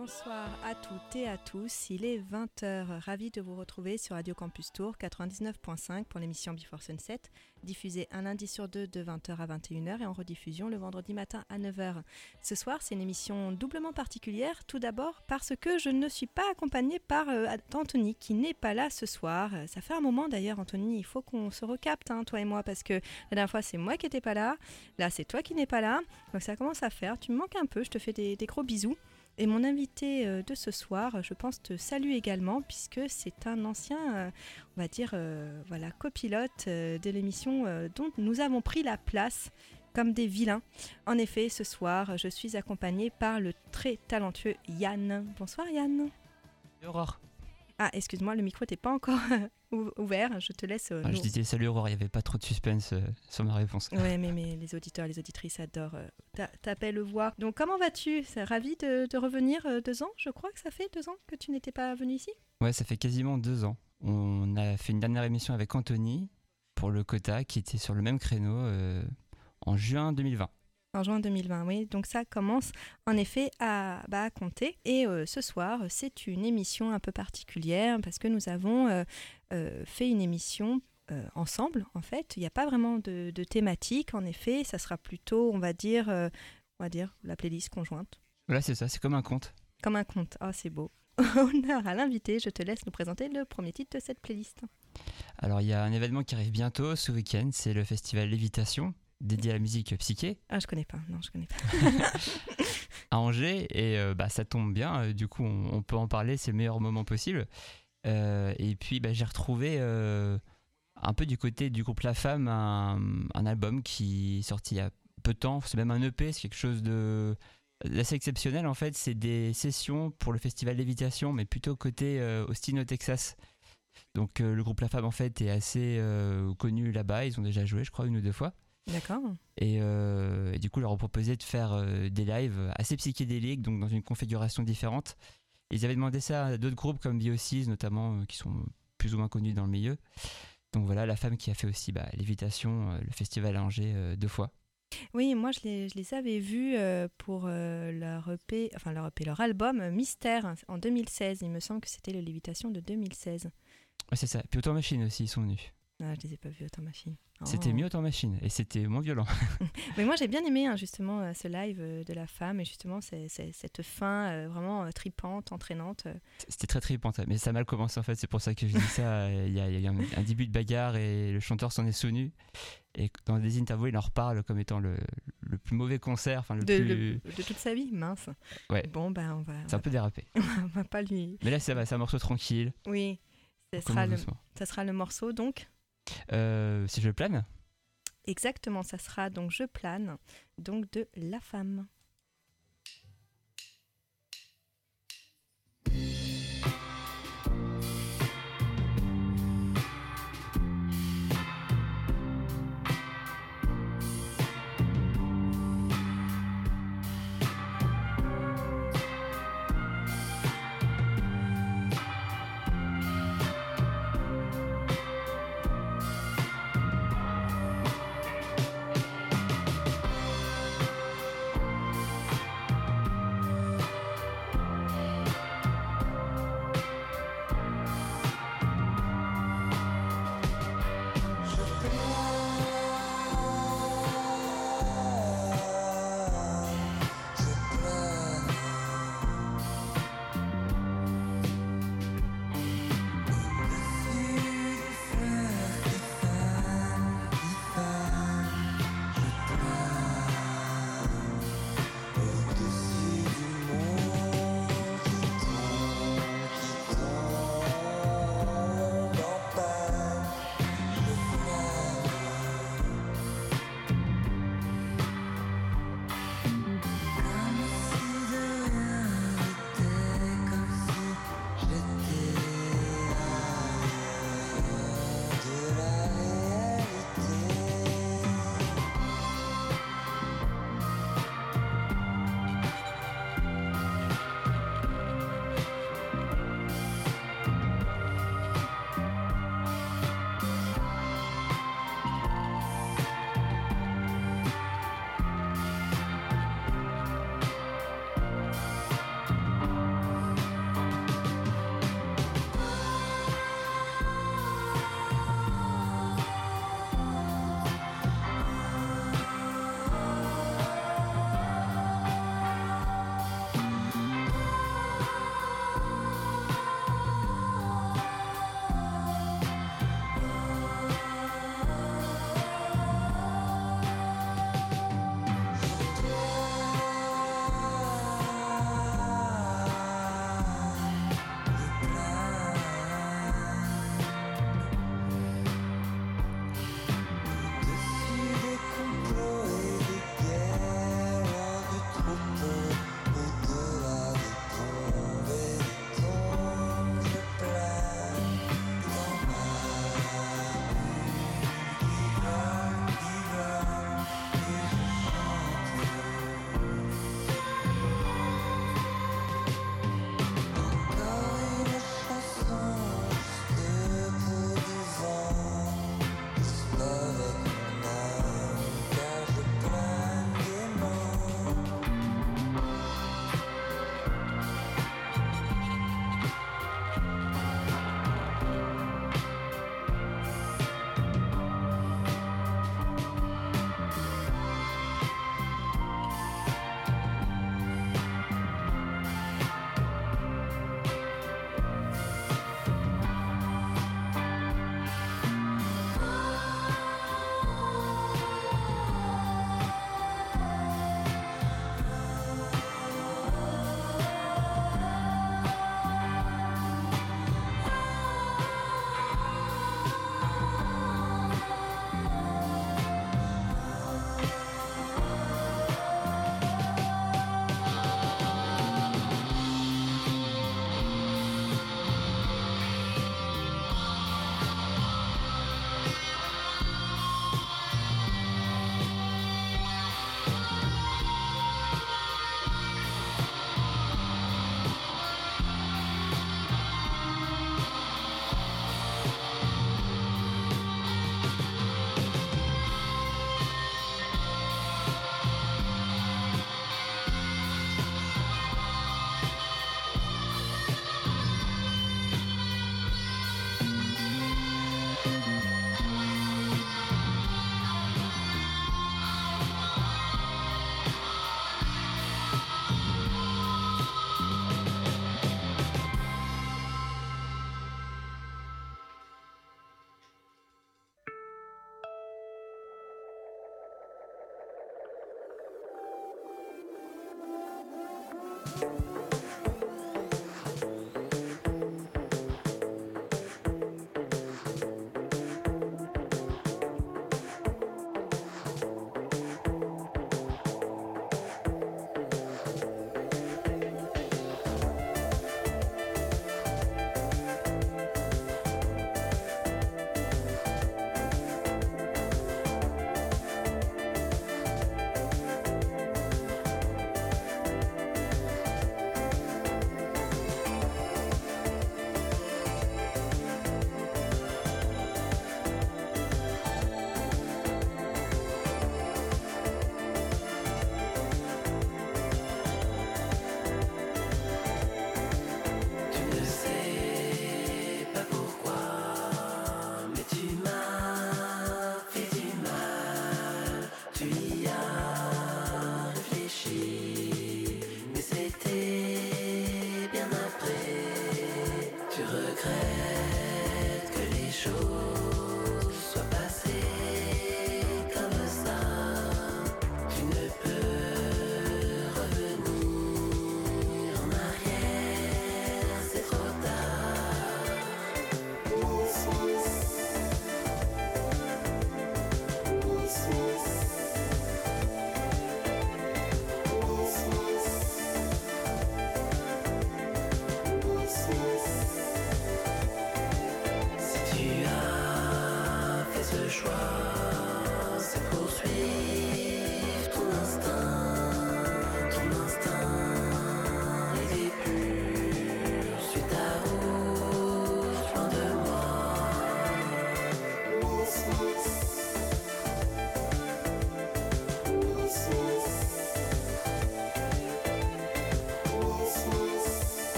Bonsoir à toutes et à tous, il est 20h. Ravi de vous retrouver sur Radio Campus Tour 99.5 pour l'émission Before Sunset, diffusée un lundi sur deux de 20h à 21h et en rediffusion le vendredi matin à 9h. Ce soir, c'est une émission doublement particulière, tout d'abord parce que je ne suis pas accompagnée par euh, Anthony qui n'est pas là ce soir. Ça fait un moment d'ailleurs, Anthony, il faut qu'on se recapte, hein, toi et moi, parce que la dernière fois c'est moi qui n'étais pas là, là c'est toi qui n'es pas là, donc ça commence à faire. Tu me manques un peu, je te fais des, des gros bisous. Et mon invité euh, de ce soir, je pense, te salue également, puisque c'est un ancien, euh, on va dire, euh, voilà, copilote de l'émission dont nous avons pris la place comme des vilains. En effet, ce soir, je suis accompagnée par le très talentueux Yann. Bonsoir Yann. Aurore. Ah, excuse-moi, le micro n'était pas encore ouvert. Je te laisse. Ah, je disais salut Aurore, il n'y avait pas trop de suspense euh, sur ma réponse. Ouais, mais, mais les auditeurs et les auditrices adorent euh, ta, belle voix. Donc, comment vas-tu? C'est ravi de, de, revenir euh, deux ans. Je crois que ça fait deux ans que tu n'étais pas venu ici? Ouais, ça fait quasiment deux ans. On a fait une dernière émission avec Anthony pour le quota qui était sur le même créneau en juin 2020 en juin 2020, oui. Donc ça commence en effet à, bah, compter. Et euh, ce soir, c'est une émission un peu particulière parce que nous avons euh, euh, fait une émission ensemble, en fait. Il n'y a pas vraiment de, thématique, en effet. Ça sera plutôt, on va dire, on va dire la playlist conjointe. Voilà, c'est ça, c'est comme un conte. Comme un conte. Ah, c'est beau. Honneur à l'invité, je te laisse nous présenter le premier titre de cette playlist. Alors, il y a un événement qui arrive bientôt ce week-end, c'est le festival Lévitation dédié à la musique psyché. Ah, je connais pas, non, je connais pas. à Angers, et euh, bah, ça tombe bien, euh, du coup, on, peut en parler, c'est le meilleur moment possible. Euh, et puis, bah, j'ai retrouvé un peu du côté du groupe La Femme un, album qui est sorti il y a peu de temps, c'est même un EP, c'est quelque chose de assez exceptionnel en fait, c'est des sessions pour le festival Lévitation, mais plutôt côté Austin au Texas. Donc le groupe La Femme en fait est assez connu là-bas, ils ont déjà joué je crois une ou deux fois. D'accord. Euh, et, du coup, leur ont proposé de faire euh, des lives assez psychédéliques, donc dans une configuration différente. ils avaient demandé ça à d'autres groupes comme Biosis, notamment, euh, qui sont plus ou moins connus dans le milieu. Donc voilà, la femme qui a fait aussi bah, Lévitation, le festival à Angers, deux fois. Oui, moi je les, je les avais vus pour leur EP, enfin leur EP, leur album Mystère en 2016. Il me semble que c'était le Lévitation de 2016. Ouais, c'est ça. Puis Autant Machine aussi, ils sont venus. Ah, je les ai pas vus Autant Machine. C'était oh. mieux en machine et c'était moins violent. mais moi j'ai bien aimé hein, justement euh, ce live euh, de la femme et justement cette fin euh, vraiment tripante, entraînante. C'était très tripante, mais ça a mal commencé en fait, c'est pour ça que je dis ça. Il y a, y a un, début de bagarre et le chanteur s'en est souvenu. Et dans des interviews, il en reparle comme étant le, le plus mauvais concert, le de, plus... de toute sa vie, mince. Ouais. Bon ben on va. C'est un peu dérapé. on va pas lui. Mais là ça va, c'est un morceau tranquille. Oui, ça sera, le, ça sera le morceau donc. Si je plane? Exactement, ça sera donc Je plane, donc de La Femme.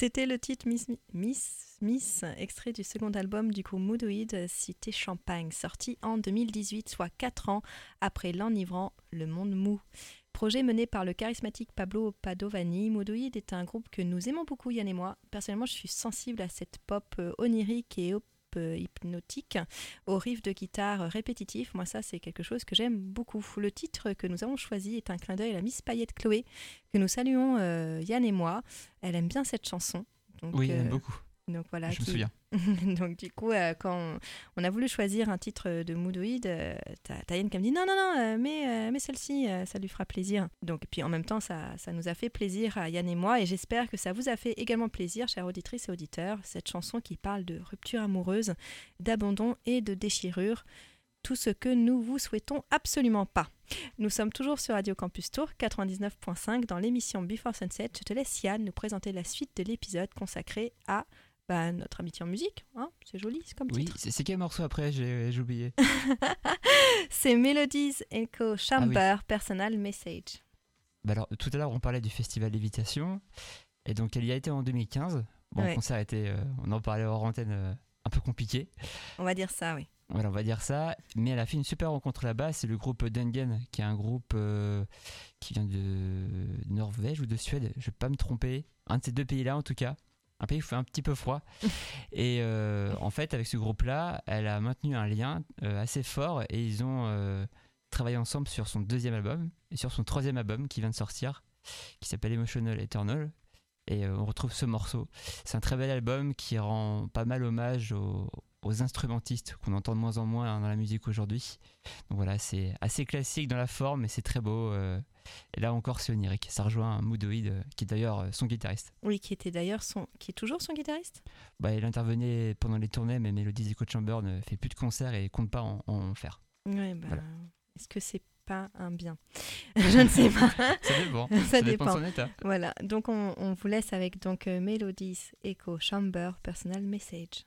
C'était le titre Miss, Miss, Miss, extrait du second album du groupe Moodoid, Cité Champagne, sorti en 2018, soit 4 ans après l'enivrant Le Monde Mou. Projet mené par le charismatique Pablo Padovani, Moodoid est un groupe que nous aimons beaucoup, Yann et moi. Personnellement, je suis sensible à cette pop euh, onirique et euh, hypnotique, au riff de guitare répétitif. Moi, ça, c'est quelque chose que j'aime beaucoup. Le titre que nous avons choisi est un clin d'œil à la Miss Paillette Chloé, que nous saluons euh, Yann et moi. Elle aime bien cette chanson. oui, elle aime euh, beaucoup. Donc voilà. Je me souviens. Donc du coup, euh, quand on, a voulu choisir un titre de Moodoid, euh, t'as Yann qui me dit non, non, non, euh, mais, mais celle-ci, ça lui fera plaisir. Donc puis en même temps, ça, ça nous a fait plaisir à Yann et moi, et j'espère que ça vous a fait également plaisir, chères auditrices et auditeurs, cette chanson qui parle de rupture amoureuse, d'abandon et de déchirure tout ce que nous vous souhaitons absolument pas. Nous sommes toujours sur Radio Campus Tour 99.5 dans l'émission Before Sunset. Je te laisse Yann nous présenter la suite de l'épisode consacré à bah, notre amitié en musique. Hein c'est joli, c'est comme Oui, c'est quel morceau après J'ai oublié. c'est Melodies Echo Chamber ah Personal Message. Bah alors, tout à l'heure, on parlait du festival Lévitation. Et donc, elle y a été en 2015. Bon, le concert euh, on en parlait hors antenne, euh, un peu compliqué. On va dire ça, oui. Voilà, on va dire ça. Mais elle a fait une super rencontre là-bas. C'est le groupe Dengen, qui est un groupe euh, qui vient de Norvège ou de Suède. Je ne vais pas me tromper. Un de ces deux pays-là, en tout cas un pays où il fait un petit peu froid. et euh, en fait, avec ce groupe-là, elle a maintenu un lien euh, assez fort et ils ont euh, travaillé ensemble sur son deuxième album et sur son troisième album qui vient de sortir, qui s'appelle Emotional Eternal. Et on retrouve ce morceau. C'est un très bel album qui rend pas mal hommage aux, aux instrumentistes qu'on entend de moins en moins dans la musique aujourd'hui. Donc voilà, c'est assez classique dans la forme, mais c'est très beau. Euh. et là encore, c'est onirique. Ça rejoint un Moodoid, euh, qui est d'ailleurs euh, son guitariste. Oui, qui était d'ailleurs son, qui est toujours son guitariste? Bah, il intervenait pendant les tournées, mais Melody Echo Chamber ne fait plus de concerts et compte pas en, faire. Ouais, bah, Est-ce que c'est pas un bien? Je ne sais pas. ça dépend. Ça, dépend. de son état. Voilà. Donc on, on, vous laisse avec donc Melodies Echo Chamber Personal Message.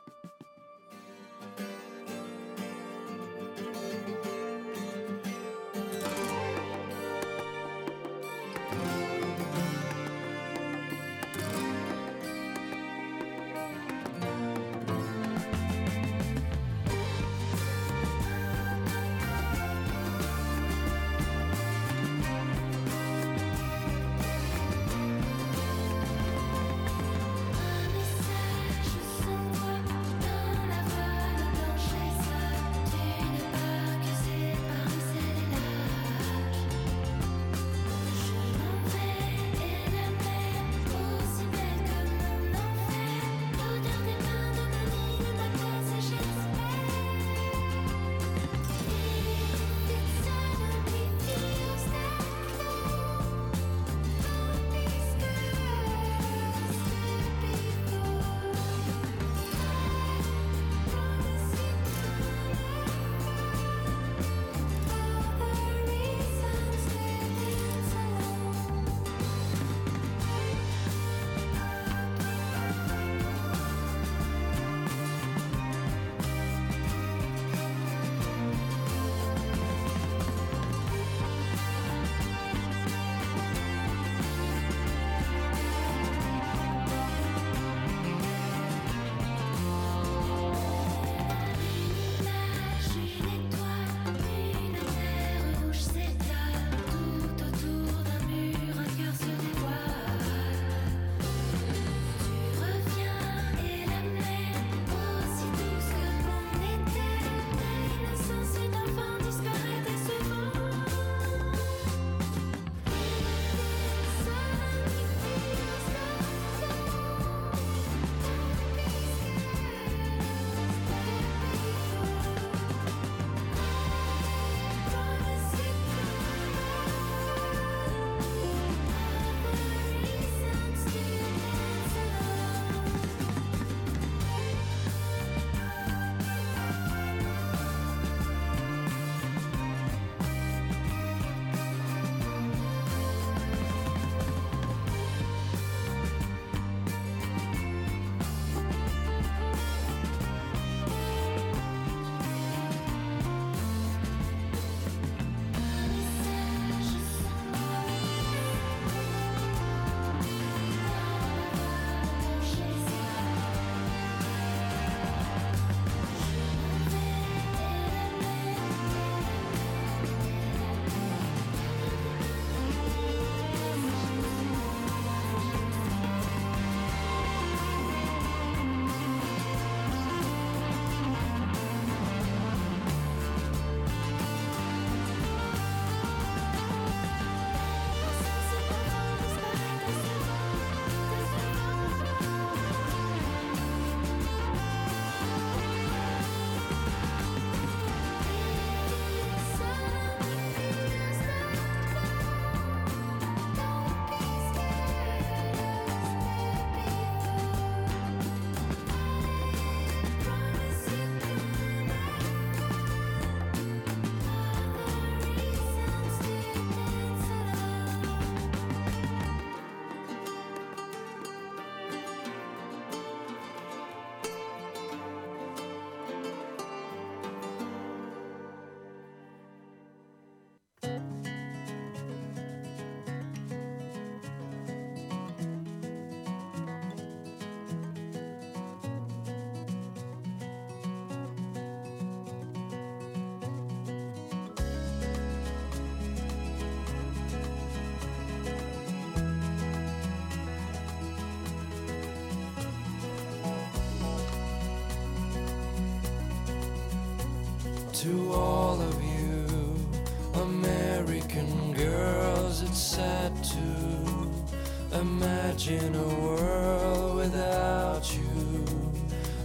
imagine a world without you.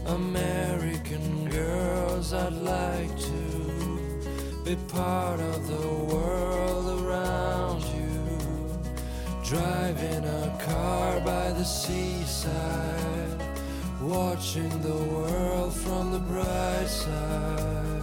American girls, I'd like to be part of the world around you. Driving a car by the seaside, watching the world from the bright side.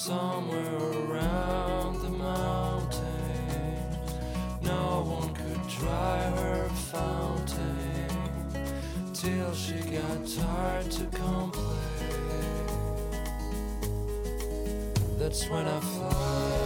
Somewhere around the mountains. No one could dry her fountain till she got tired to complain. That's when I fly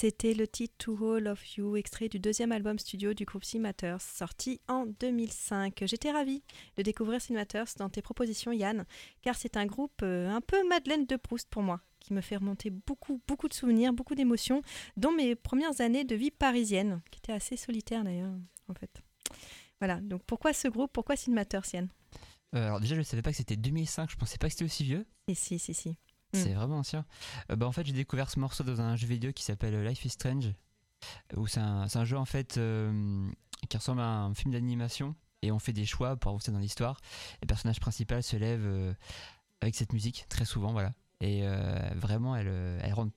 C'était le titre To All of You, extrait du deuxième album studio du groupe Cimaters, sorti en 2005. J'étais ravie de découvrir Cimaters dans tes propositions, Yann, car c'est un groupe euh, un peu Madeleine de Proust pour moi, qui me fait remonter beaucoup, beaucoup de souvenirs, beaucoup d'émotions, dont mes premières années de vie parisienne, qui étaient assez solitaires d'ailleurs, en fait. Voilà, donc pourquoi ce groupe, pourquoi Cimaters, Yann? Euh, alors déjà, je savais pas que c'était 2005, je pensais pas que c'était aussi vieux. Et si, si, si. C'est vraiment ancien. Euh, bah, en fait, j'ai découvert ce morceau dans un jeu vidéo qui s'appelle Life is Strange, où c'est un, jeu en fait euh, qui ressemble à un film d'animation et on fait des choix pour avancer dans l'histoire. Le personnage principal se lève euh, avec cette musique très souvent, voilà. Et euh, vraiment, elle, euh, elle rentre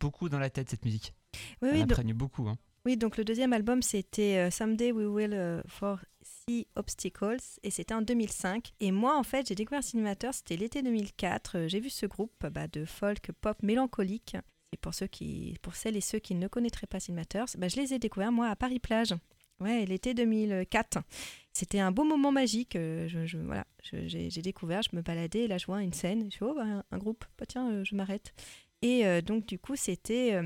beaucoup dans la tête cette musique. Oui, elle oui, donc- beaucoup. hein. Oui, donc le deuxième album, c'était euh, Someday We Will euh, Foresee Obstacles, et c'était en 2005. Et moi, en fait, j'ai découvert Cinemateur, c'était l'été 2004. Euh, j'ai vu ce groupe bah, de folk pop mélancolique. Et pour, ceux qui, pour celles et ceux qui ne connaîtraient pas Cinemateur, bah, je les ai découverts, moi, à Paris-Plage. Ouais, l'été 2004. C'était un beau moment magique. euh, je, voilà, j'ai découvert, je me baladais, là je vois une scène. Je fais, oh, bah, un, groupe, bah, tiens, euh, je m'arrête. Et donc, du coup, c'était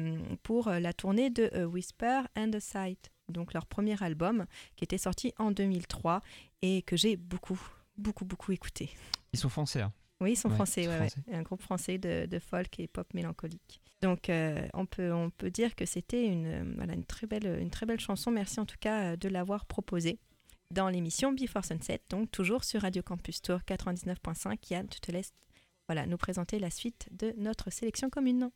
pour la tournée de Whisper and the Sight, donc leur premier album qui était sorti en 2003 et que j'ai beaucoup, beaucoup, beaucoup écouté. Ils sont français. hein. Oui, ils sont Ouais, français, ils sont ouais, ouais. français. un groupe français de, de folk et pop mélancolique. Donc, euh, on, peut, on peut dire que c'était une, euh, voilà, une, très belle, une très belle chanson. Merci en tout cas euh, de l'avoir proposée dans l'émission Before Sunset, donc toujours sur Radio Campus Tour 99.5. Yann, je te laisse voilà, nous présenter la suite de notre sélection commune.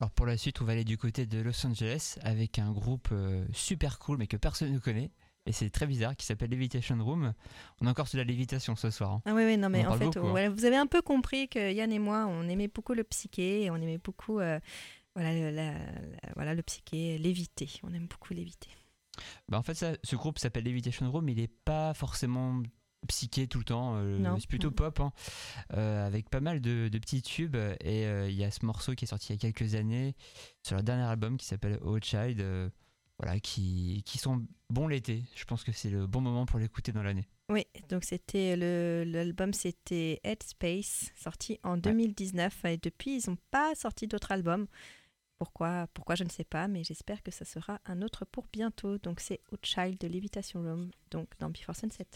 Alors pour la suite, on va aller du côté de Los Angeles avec un groupe euh, super cool mais que personne ne connaît. Et c'est très bizarre, qui s'appelle Levitation Room. On est encore sur la lévitation ce soir. hein. Ah oui, oui, non, mais en fait, beaucoup, hein. vous avez un peu compris que Yann et moi, on aimait beaucoup le psyché et on aimait beaucoup euh, voilà, le, la- la- voilà, le psyché, l'éviter. On aime beaucoup l'éviter. Bah, en fait, ça, ce groupe s'appelle Levitation Room, il n'est pas forcément psyché tout le temps. euh, c'est plutôt pop, hein, euh, avec pas mal de, de petits tubes. Et euh, il y a ce morceau qui est sorti il y a quelques années sur leur dernier album qui s'appelle Oh Child, voilà, qui, qui sont bons l'été. Je pense que c'est le bon moment pour l'écouter dans l'année. Oui, donc c'était le l'album c'était Headspace sorti en 2019 et depuis ils n'ont pas sorti d'autres albums. Pourquoi pourquoi je ne sais pas mais j'espère que ça sera un autre pour bientôt. Donc c'est Child de Levitation Room donc dans Before Sunset.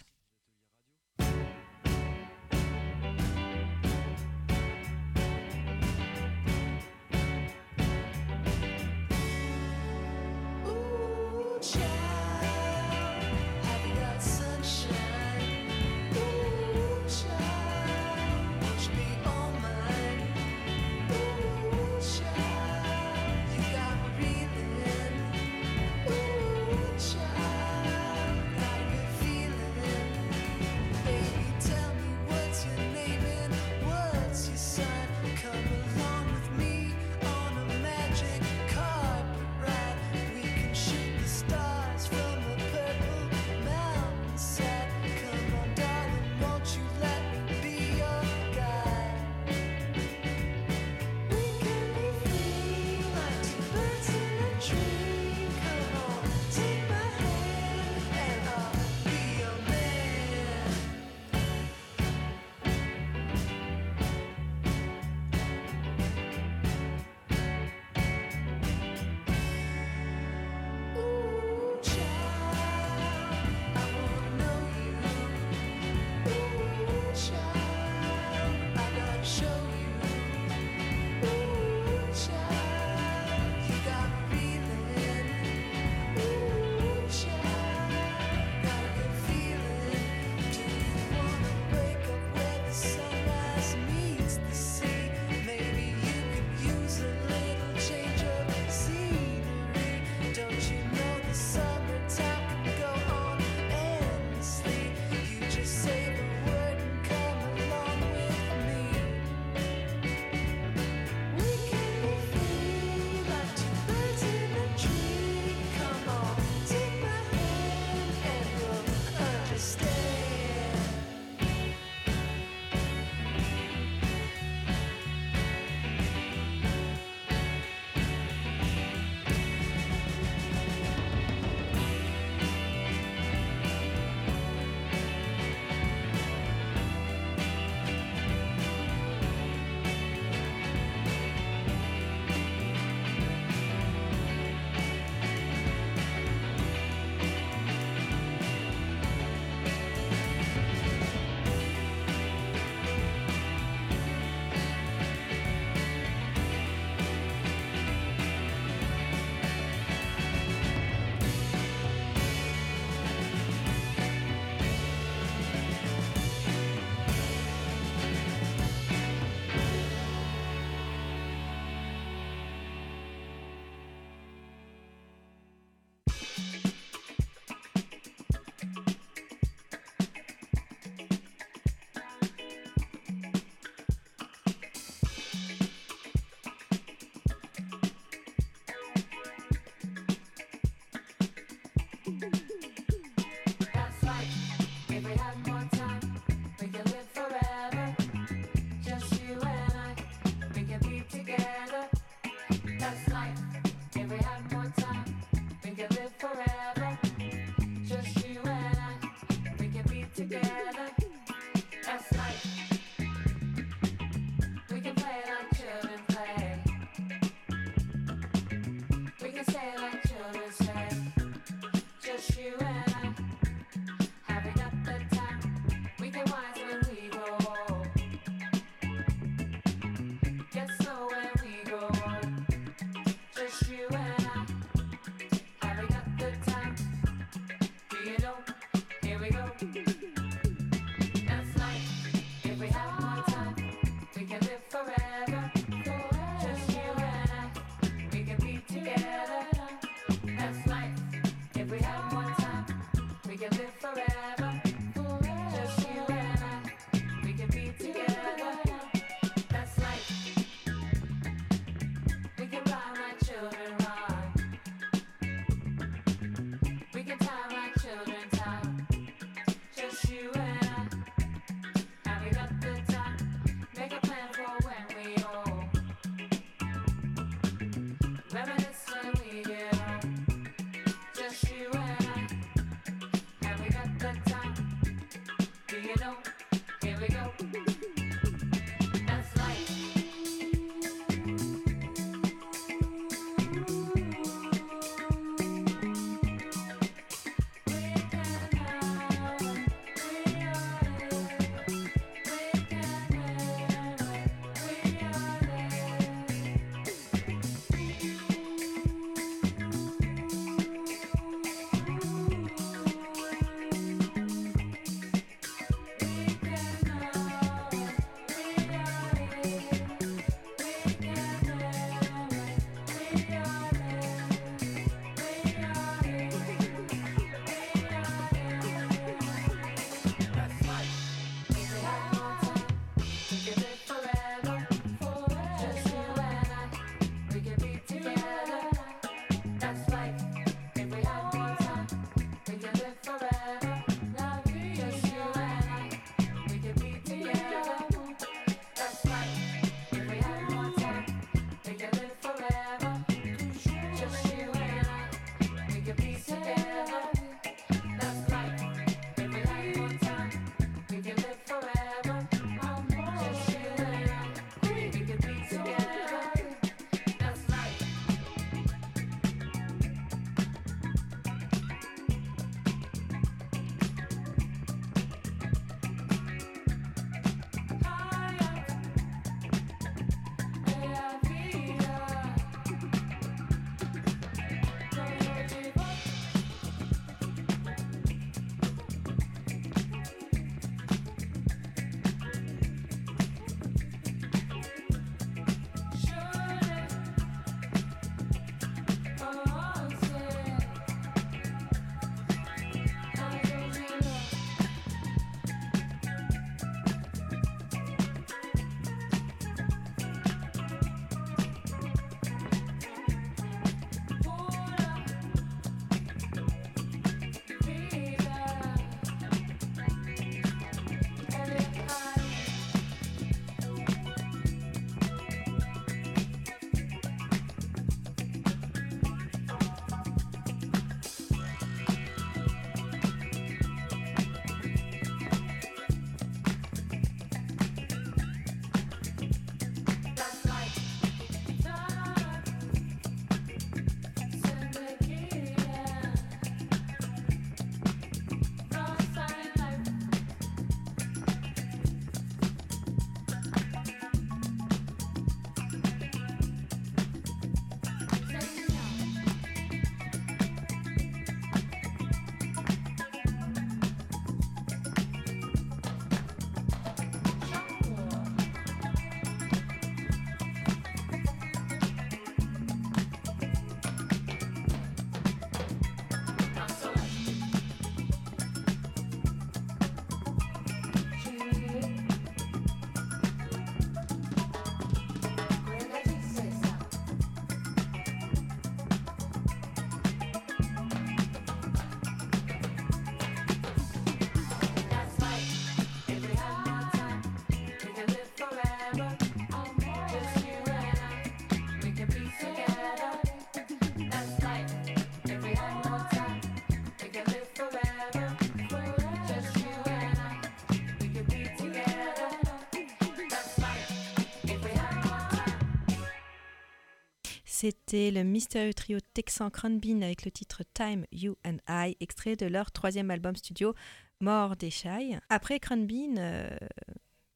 C'était le mystérieux trio texan Cranbean avec le titre Time, You and I, extrait de leur troisième album studio Mort des Shai. Après Cranbean, euh,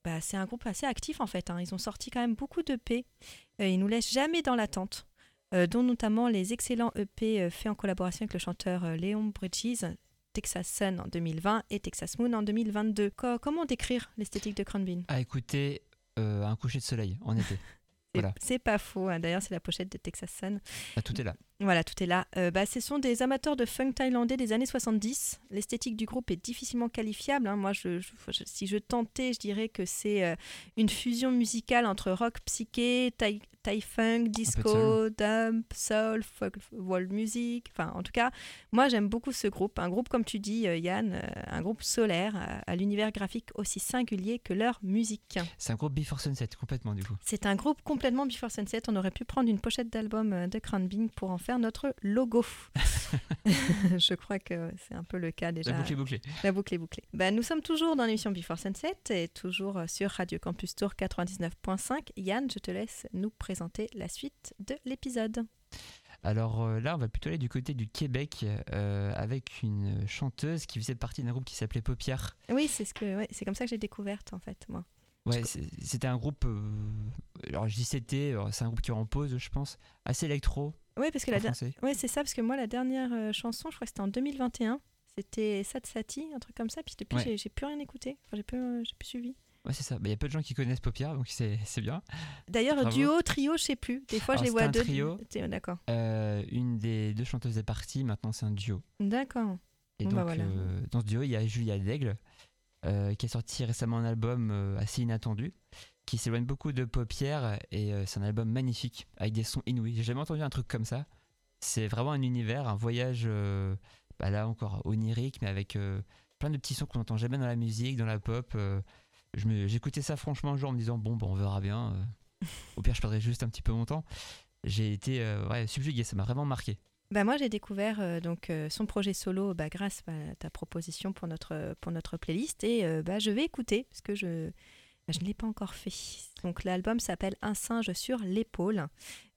bah, c'est un groupe assez actif en fait. hein. Ils ont sorti quand même beaucoup d'EP. Euh, ils nous laissent jamais dans l'attente, euh, dont notamment les excellents EP euh, faits en collaboration avec le chanteur euh, Léon Bridges, Texas Sun en 2020 et Texas Moon en 2022. Co- comment décrire l'esthétique de Cranbean À écouter euh, un coucher de soleil en été. C'est- Voilà. C'est pas faux. hein. D'ailleurs, c'est la pochette de Texas Sun. Ah, tout est là. Voilà, tout est là. Euh, bah, ce sont des amateurs de funk thaïlandais des années 70. L'esthétique du groupe est difficilement qualifiable. hein. Moi, je, je- je- si je tentais, je dirais que c'est euh, une fusion musicale entre rock psyché, thaï, thaï funk, disco, dump, soul, folk, world music. Enfin, en tout cas, moi, j'aime beaucoup ce groupe. Un groupe, comme tu dis, euh, Yann, euh, un groupe solaire à, à l'univers graphique aussi singulier que leur musique. C'est un groupe Before Sunset, complètement du coup. C'est un groupe complètement Before Sunset. On aurait pu prendre une pochette d'album euh, de Bean pour en faire notre logo. Je crois que c'est un peu le cas déjà. La boucle est bouclée. La boucle est bouclée. Bah, nous sommes toujours dans l'émission Before Sunset et toujours euh, sur Radio Campus Tour 99.5. Yann, je te laisse nous présenter la suite de l'épisode. Alors euh, là, on va plutôt aller du côté du Québec euh, avec une chanteuse qui faisait partie d'un groupe qui s'appelait Paupière. Oui, c'est ce que, ouais, c'est comme ça que j'ai découverte en fait, moi. Ouais, c'était un groupe. euh, alors je dis c'était, c'est un groupe qui est en pause, je pense, assez électro Oui, parce que la, ouais, c'est ça, parce que moi, la dernière euh, chanson, je crois que c'était en 2021. C'était Satsati, un truc comme ça. Puis depuis, Ouais. j'ai, plus rien écouté. Enfin, j'ai plus, j'ai plus suivi. Ouais, c'est ça. Bah, Il y a peu de gens qui connaissent Paupière, donc c'est c'est bien. D'ailleurs, duo, trio, je sais plus. Des fois, Alors, je les vois à c'était deux. un trio. D'accord. Euh, une des deux chanteuses est partie, maintenant c'est un duo. D'accord. Et Bon, donc, bah, voilà. euh, dans ce duo, il y a Julia Daigle, euh, qui a sorti récemment un album assez inattendu, qui s'éloigne beaucoup de Paupière, et c'est un album magnifique, avec des sons inouïs. J'ai jamais entendu un truc comme ça. C'est vraiment un univers, un voyage, bah là encore, onirique, mais avec plein de petits sons qu'on n'entend jamais dans la musique, dans la pop. Je me- J'écoutais ça franchement un jour en me disant, bon, bah, on verra bien. euh. Au pire, je perdrai juste un petit peu mon temps. J'ai été euh, ouais, subjugué, ça m'a vraiment marqué. Bah moi j'ai découvert euh, donc euh, son projet solo bah, grâce bah, à ta proposition pour notre pour notre playlist et euh, bah, je vais écouter parce que je bah, je ne l'ai pas encore fait. Donc l'album s'appelle Un singe sur l'épaule.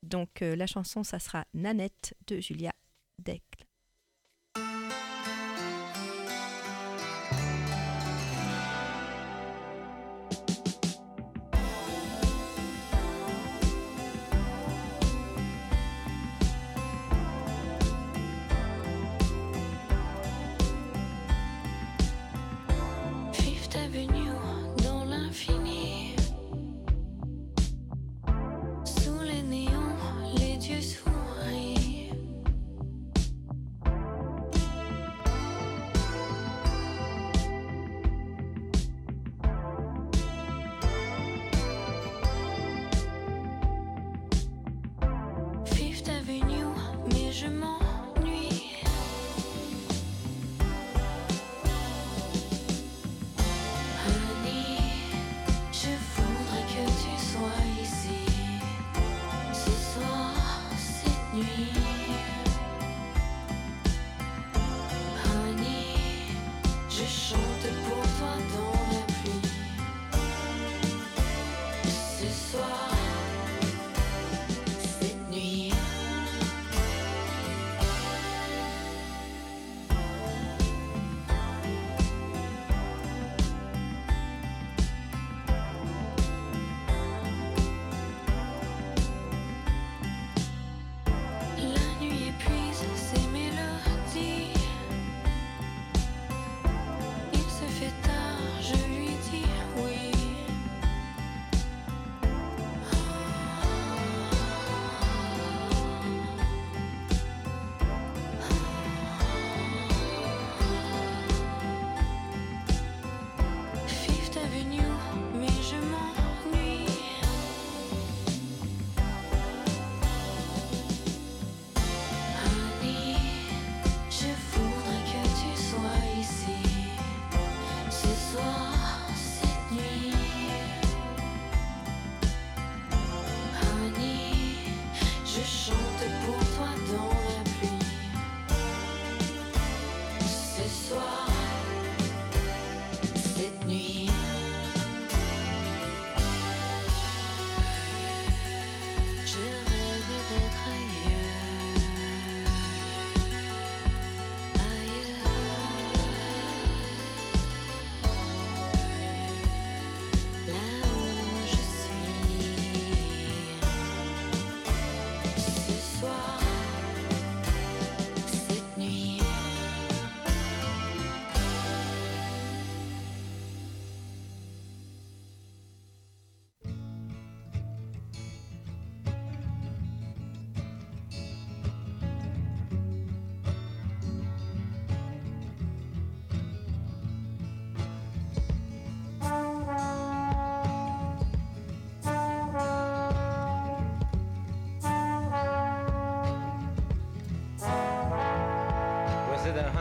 Donc la chanson ça sera Nanette de Julia Daigle.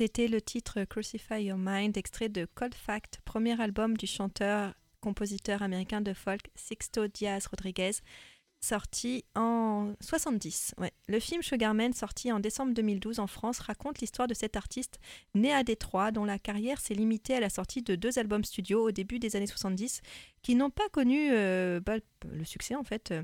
C'était le titre Crucify Your Mind, extrait de Cold Fact, premier album du chanteur, compositeur américain de folk Sixto Diaz Rodriguez, sorti en 70. Ouais. Le film Sugarman, sorti en décembre 2012 en France, raconte l'histoire de cet artiste né à Détroit, dont la carrière s'est limitée à la sortie de deux albums studio au début des années 70, qui n'ont pas connu euh, le succès en fait.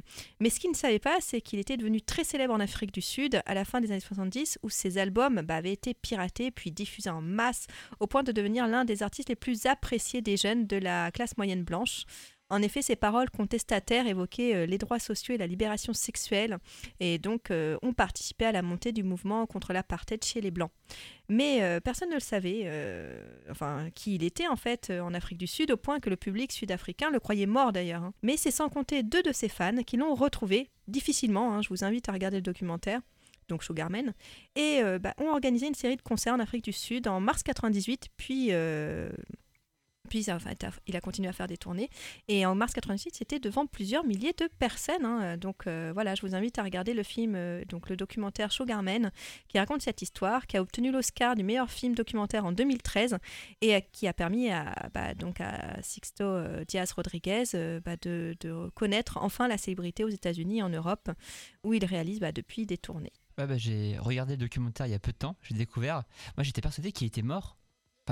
Mais ce qu'il ne savait pas, c'est qu'il était devenu très célèbre en Afrique du Sud à la fin des années 70, où ses albums bah, avaient été piratés puis diffusés en masse, au point de devenir l'un des artistes les plus appréciés des jeunes de la classe moyenne blanche. En effet, ses paroles contestataires évoquaient euh, les droits sociaux et la libération sexuelle, et donc euh, ont participé à la montée du mouvement contre l'apartheid chez les Blancs. Mais euh, personne ne le savait, enfin, qui il était en fait en Afrique du Sud, au point que le public sud-africain le croyait mort d'ailleurs. hein. Mais c'est sans compter deux de ses fans qui l'ont retrouvé difficilement, hein, je vous invite à regarder le documentaire, donc Sugarman, et bah, ont organisé une série de concerts en Afrique du Sud en mars 98, puis... puis enfin, il a continué à faire des tournées. Et en mars 98, c'était devant plusieurs milliers de personnes. hein. Donc euh, voilà, je vous invite à regarder le film, euh, donc le documentaire Sugarman, qui raconte cette histoire, qui a obtenu l'Oscar du meilleur film documentaire en 2013 et euh, qui a permis à, bah, donc à Sixto Diaz Rodriguez bah, de, connaître enfin la célébrité aux États-Unis et en Europe, où il réalise bah, depuis des tournées. J'ai regardé le documentaire il y a peu de temps, j'ai découvert. Moi, j'étais persuadé qu'il était mort.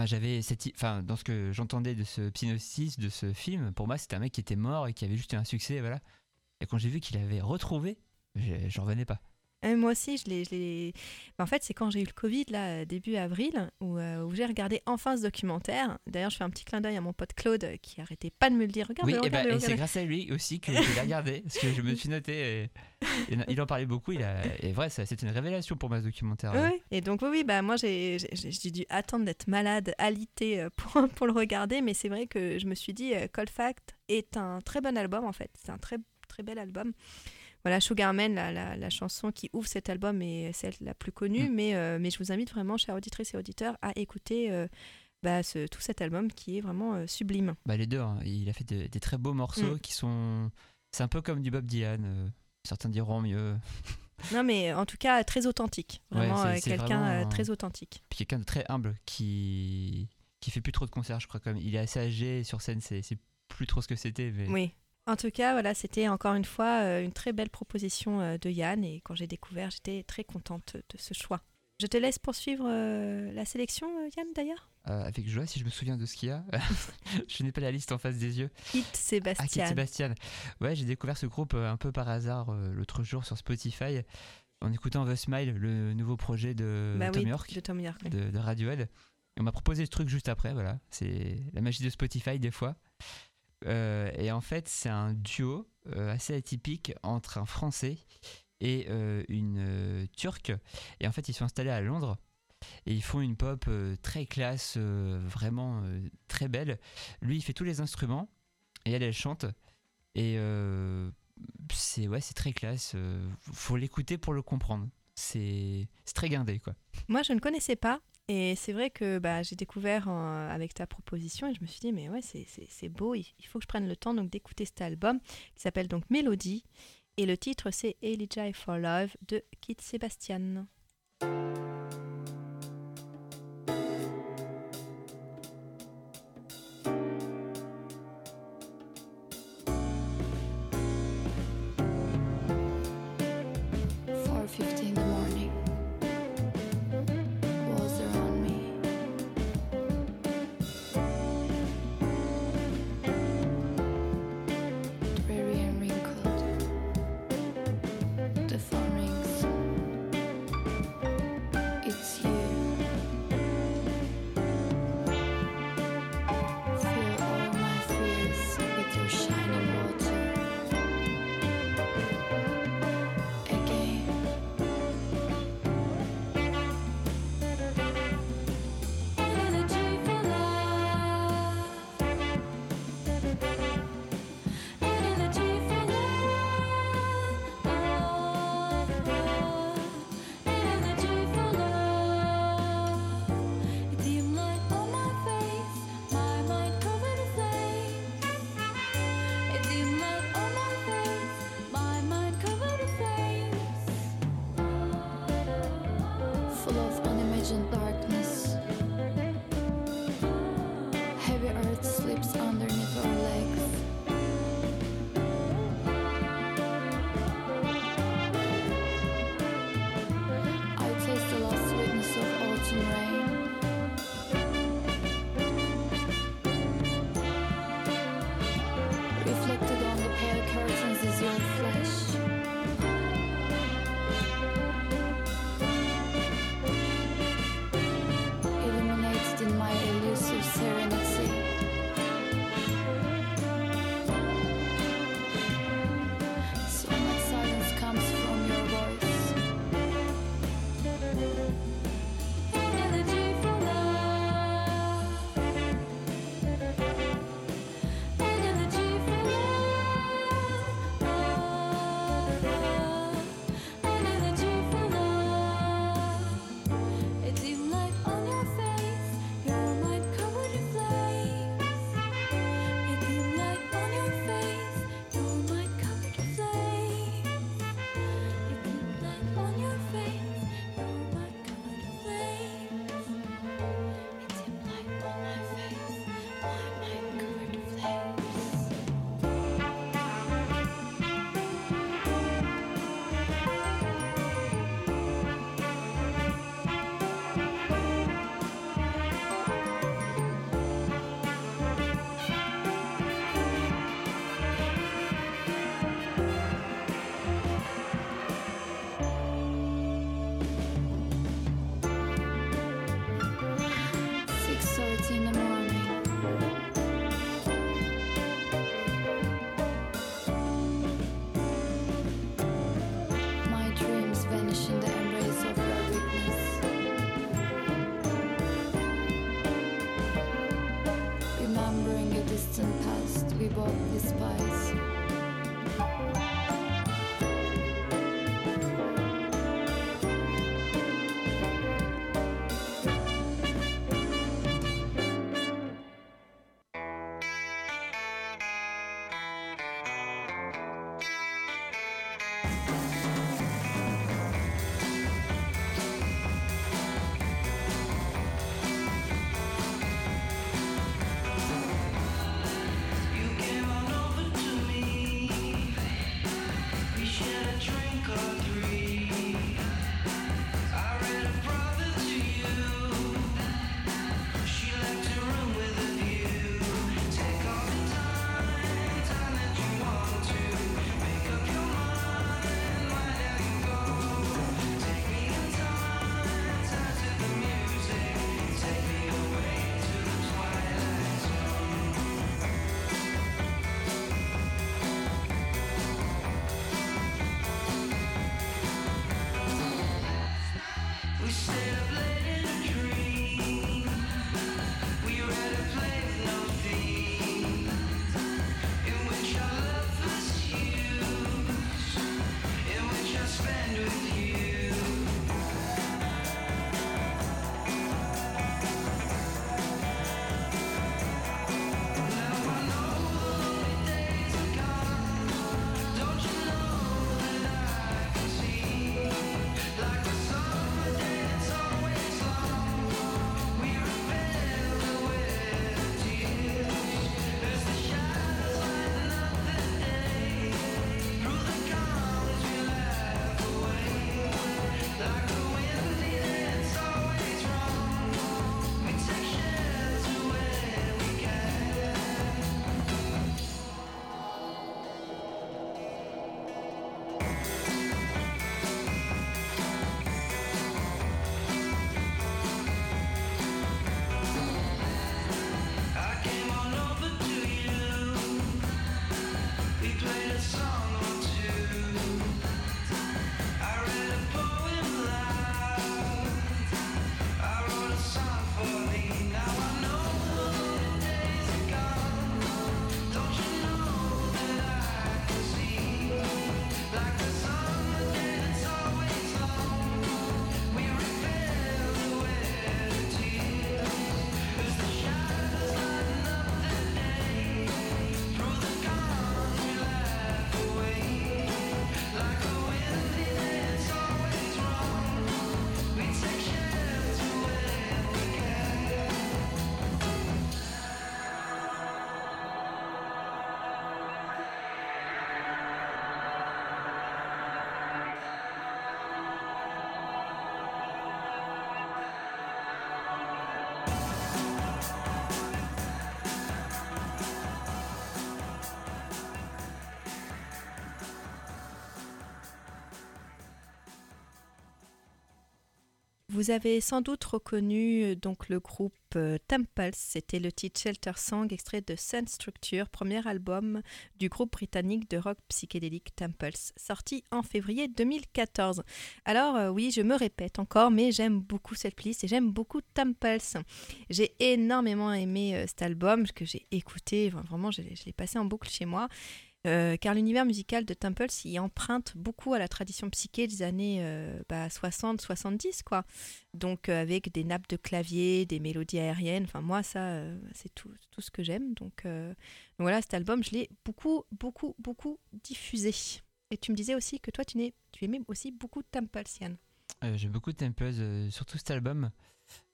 J'avais cette, enfin, dans ce que j'entendais de ce synopsis de ce film, pour moi, c'était un mec qui était mort et qui avait juste eu un succès, voilà. Et quand j'ai vu qu'il avait retrouvé, j'en revenais pas. Euh, moi aussi, je l'ai. en fait, c'est quand j'ai eu le Covid, là, début avril, où, euh, où j'ai regardé enfin ce documentaire. D'ailleurs, je fais un petit clin d'œil à mon pote Claude qui arrêtait pas de me le dire. Regarde, oui, et, bah, regarde, et c'est grâce à lui aussi que je l'ai regardé, parce que je me suis noté. Et, et il en parlait beaucoup. Il a, et vrai, c'était une révélation pour moi ce documentaire. Oui. Et donc, oui, oui, bah, moi, j'ai dû attendre d'être malade, alité euh, pour, pour le regarder. Mais c'est vrai que je me suis dit, euh, Cold Fact est un très bon album, en fait. C'est un très, très bel album. Voilà, Sugarman, la, la, la chanson qui ouvre cet album est celle la plus connue. Mm. Mais, euh, mais je vous invite vraiment, chers auditrices et auditeurs, à écouter euh, bah, ce- tout cet album qui est vraiment euh, sublime. Bah, les deux, hein. il a fait de- des très beaux morceaux Mm. qui sont. C'est un peu comme du Bob Dylan. certains diront mieux. Non, mais en tout cas, très authentique. Vraiment, quelqu'un très authentique. Puis quelqu'un de très humble qui qui fait plus trop de concerts, je crois. Comme il est assez âgé sur scène, c'est c'est plus trop ce que c'était. Mais... Oui. En tout cas, voilà, c'était encore une fois euh, une très belle proposition euh, de Yann. Et quand j'ai découvert, j'étais très contente de ce choix. Je te laisse poursuivre euh, la sélection, Yann, d'ailleurs? Euh, avec joie, si je me souviens de ce qu'il y a. je n'ai pas la liste en face des yeux. Kit Ah, Kit Sébastien. Sébastien. Ouais, j'ai découvert ce groupe un peu par hasard l'autre jour sur Spotify en écoutant The Smile, le nouveau projet de Bah Tom oui, York, de Tom York. oui. de, de Radiohead. Et on m'a proposé ce truc juste après, voilà. C'est la magie de Spotify des fois. Euh, et en fait, c'est un duo euh, assez atypique entre un Français et euh, une Turque. Et en fait, ils sont installés à Londres. Et ils font une pop très classe, vraiment très belle. Lui, il fait tous les instruments et elle, elle chante. Et c'est ouais, c'est très classe. faut l'écouter pour le comprendre. C'est c'est très guindé, quoi. Moi, je ne connaissais pas. Et c'est vrai que bah, j'ai découvert avec ta proposition et je me suis dit, mais ouais, c'est- beau, il, faut que je prenne le temps d'écouter cet album qui s'appelle donc Mélodie. Et le titre, c'est Elijah for Love de Kit Sébastien. Vous avez sans doute reconnu euh, donc le groupe euh, Temples, c'était le titre Shelter Song extrait de Sun Structure, premier album du groupe britannique de rock psychédélique Temples, sorti en février 2014. Alors euh, oui, je me répète encore, mais j'aime beaucoup cette playlist et j'aime beaucoup Temples. J'ai énormément aimé cet album que j'ai écouté, vraiment je l'ai passé en boucle chez moi. Euh, car l'univers musical de Temples y emprunte beaucoup à la tradition psyché des années euh, bah, 60-70, quoi. Donc euh, avec des nappes de clavier, des mélodies aériennes, enfin moi ça, c'est tout, ce que j'aime. Donc, voilà, cet album, je l'ai beaucoup, beaucoup, beaucoup diffusé. Et tu me disais aussi que toi, tu, n'es- tu aimais aussi beaucoup Temples, Yann. J'aime beaucoup Temples, surtout cet album,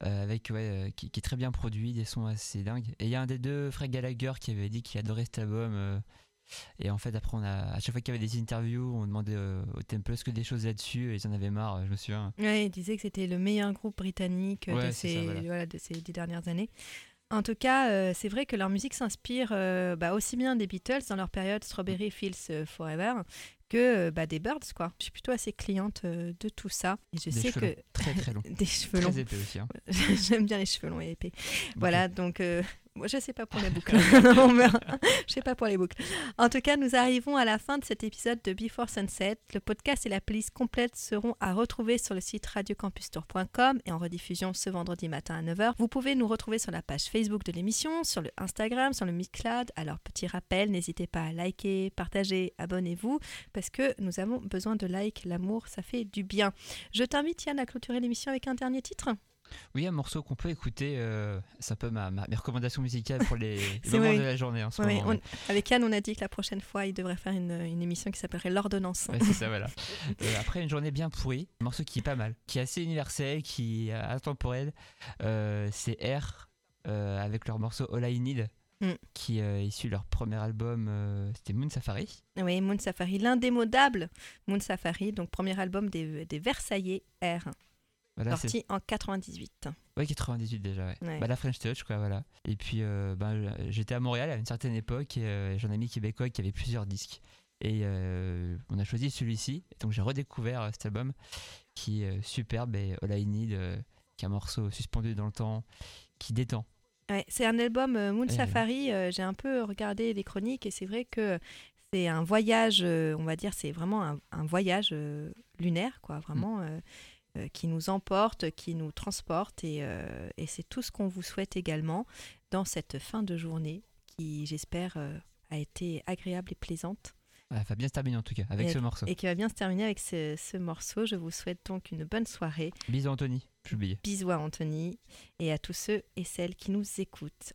avec, qui, est très bien produit, des sons assez dingues. Et il y a un des deux, Fred Gallagher, qui avait dit qu'il adorait cet album. Et en fait, après, on a, à chaque fois qu'il y avait des interviews, on demandait euh, aux Temples que des choses là-dessus, et ils en avaient marre, je me souviens. Ouais, il disait que c'était le meilleur groupe britannique euh, de, Ouais, c'est ces, ça, voilà. voilà, de ces dix dernières années. En tout cas, euh, c'est vrai que leur musique s'inspire euh, bah, aussi bien des Beatles dans leur période Strawberry Fields euh, Forever que euh, bah, des Birds. Quoi. Je suis plutôt assez cliente euh, de tout ça. Et je Des sais cheveux que longs, très très long. des cheveux longs. Très épais aussi. hein. J'aime bien les cheveux longs et épais. Voilà, donc moi, je sais pas pour les boucles. Je sais pas pour les boucles. En tout cas, nous arrivons à la fin de cet épisode de Before Sunset. Le podcast et la playlist complète seront à retrouver sur le site radiocampustour.com et en rediffusion ce vendredi matin à 9h. Vous pouvez nous retrouver sur la page Facebook de l'émission, sur le Instagram, sur le Mixcloud. Alors, petit rappel, n'hésitez pas à liker, partager, abonnez-vous parce que nous avons besoin de likes. L'amour, ça fait du bien. Je t'invite, Yann, à clôturer l'émission avec un dernier titre. Oui, un morceau qu'on peut écouter, euh, c'est un peu ma, ma- mes recommandations musicales pour les, moments de la journée en ce moment. on- avec Yann, on a dit que la prochaine fois, il devrait faire une, une émission qui s'appellerait L'ordonnance. Ouais, c'est ça, voilà. Euh, après une journée bien pourrie, un morceau qui est pas mal, qui est assez universel, qui est intemporel, euh, c'est R euh, avec leur morceau All I Need, Mm. qui euh, est issu de leur premier album, c'était Moon Safari. Oui, Moon Safari, l'indémodable Moon Safari, donc premier album des, des Versaillais R, Voilà, c'est sorti en 98. ouais, 98 déjà, ouais. Ouais. Bah, la French Touch, quoi, voilà. Et puis, euh, ben, j'étais à Montréal à une certaine époque et euh, j'ai un ami québécois qui avait plusieurs disques. Et euh, on a choisi celui-ci, donc j'ai redécouvert euh, cet album qui est superbe et All I Need, qui est un morceau suspendu dans le temps, qui détend. Ouais, c'est un album Moon. Safari, j'ai un peu regardé les chroniques et c'est vrai que c'est un voyage, on va dire, c'est vraiment un, un voyage lunaire, quoi, vraiment, qui nous emporte, qui nous transporte et, euh, et c'est tout ce qu'on vous souhaite également dans cette fin de journée qui, j'espère, euh, a été agréable et plaisante. Elle va bien se terminer en tout cas avec Et- ce morceau. et qui va bien se terminer avec ce, ce morceau. Je vous souhaite donc une bonne soirée. Bisous Anthony, j'ai oublié. Bisous à Anthony et à tous ceux et celles qui nous écoutent.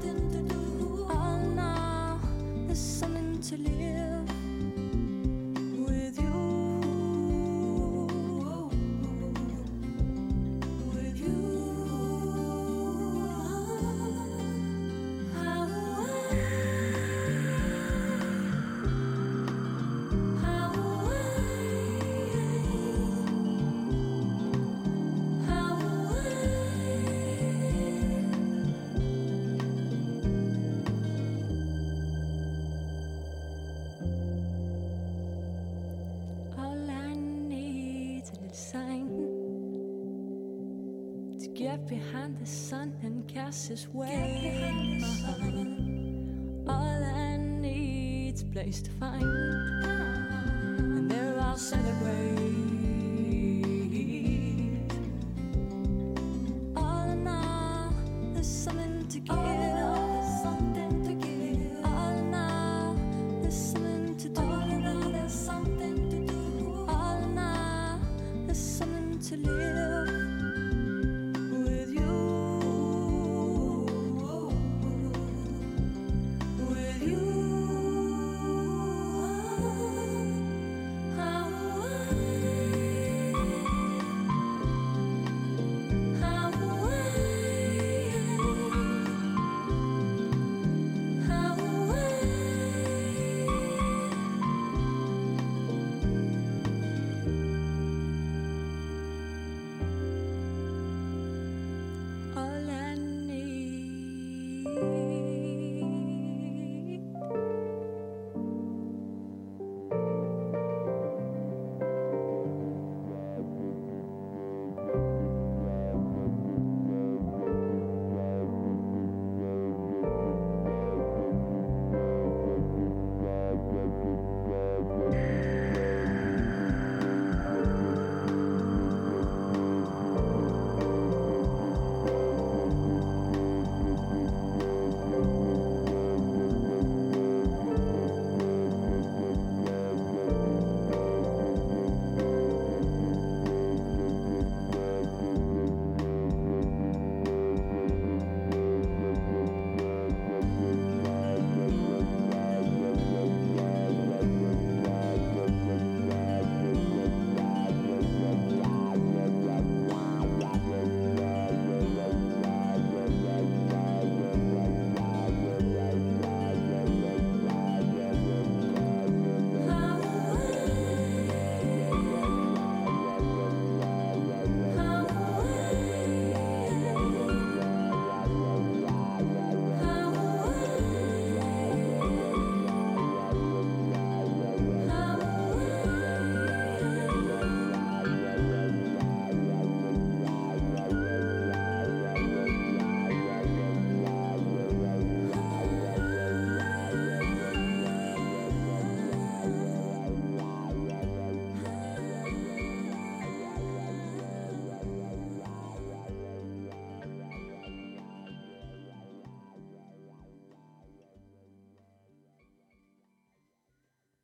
behind the sun and cast his way. All I need's place to find